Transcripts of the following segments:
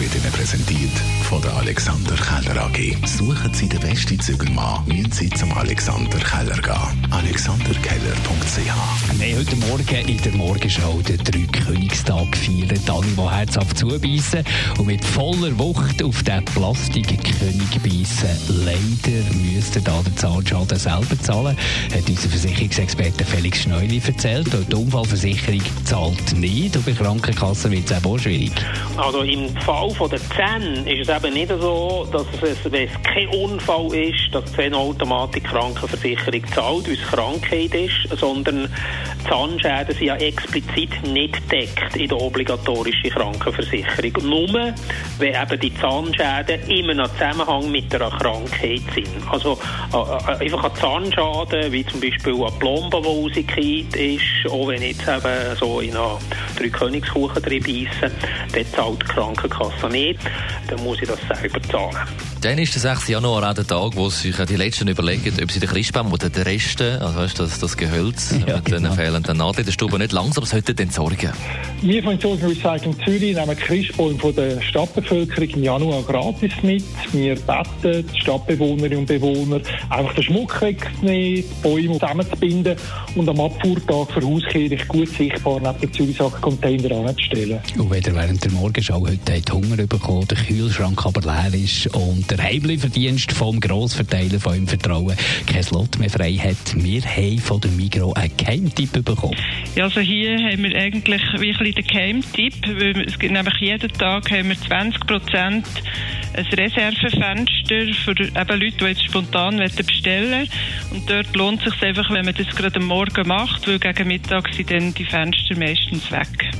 wird Ihnen präsentiert von der Alexander Keller AG. Suchen Sie den besten Zügelmann, müssen Sie zum Alexander Keller gehen. alexanderkeller.ch haben heute Morgen in der Morgenschau den Drei-Königstag gefeiert. Alle, die herzhaft zubeissen und mit voller Wucht auf den Plastikkönig beißen. Leider müsste da der Zahnschaden selber zahlen, hat unser Versicherungsexperte Felix Schneuli erzählt. Und die Unfallversicherung zahlt nicht und bei Krankenkassen wird es auch schwierig. Also im Fall von der Zähne ist es eben nicht so, dass es, wenn es kein Unfall ist, dass die Zähneautomatik Krankenversicherung zahlt, weil es Krankheit ist, sondern Zahnschäden sind ja explizit nicht deckt in der obligatorischen Krankenversicherung. Nur, wenn eben die Zahnschäden immer einen Zusammenhang mit einer Krankheit sind. Also äh, äh, einfach ein Zahnschaden, wie zum Beispiel eine Plombe, die rausgekriegt ist, auch wenn jetzt eben so in einer drei Königskuchen drin beißen, dann zahlt die Krankenkasse nicht, dann muss ich das selber zahlen. Dann ist der 6. Januar auch der Tag, wo sich die Letzten überlegen, ob sie den Christbaum oder den Resten, also weißt, das, das Gehölz Ja, mit genau. den fehlenden Nadeln der Stube nicht langsam sollten entsorgen. Wir von Social Recycling Zürich nehmen Christbäume von der Stadtbevölkerung im Januar gratis mit. Wir beten die Stadtbewohnerinnen und Bewohner, einfach den Schmuck wegzunehmen, die Bäume zusammenzubinden und am Abfuhrtag für Hauskirche gut sichtbar neben den Zürichsack-Container anzustellen. Und wenn ihr während der Morgenschau heute Hunger bekommen, der Kühlschrank aber leer ist und der Heimlieferdienst vom Grossverteiler von eurem Vertrauen kein Slot mehr frei hat, wir haben von der Migro einen Geheimtipp bekommen. Ja, also hier haben wir eigentlich wie ein bisschen den Geheimtipp, weil es gibt nämlich jeden Tag haben wir 20 Prozent ein Reservefenster für eben Leute, die jetzt spontan wollen bestellen Und dort lohnt es sich einfach, wenn man das gerade am Morgen macht, weil gegen Mittag sind dann die Fenster meistens weg.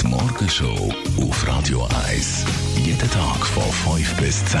Die Morgenshow auf Radio 1. Jeden Tag von 5 bis 10.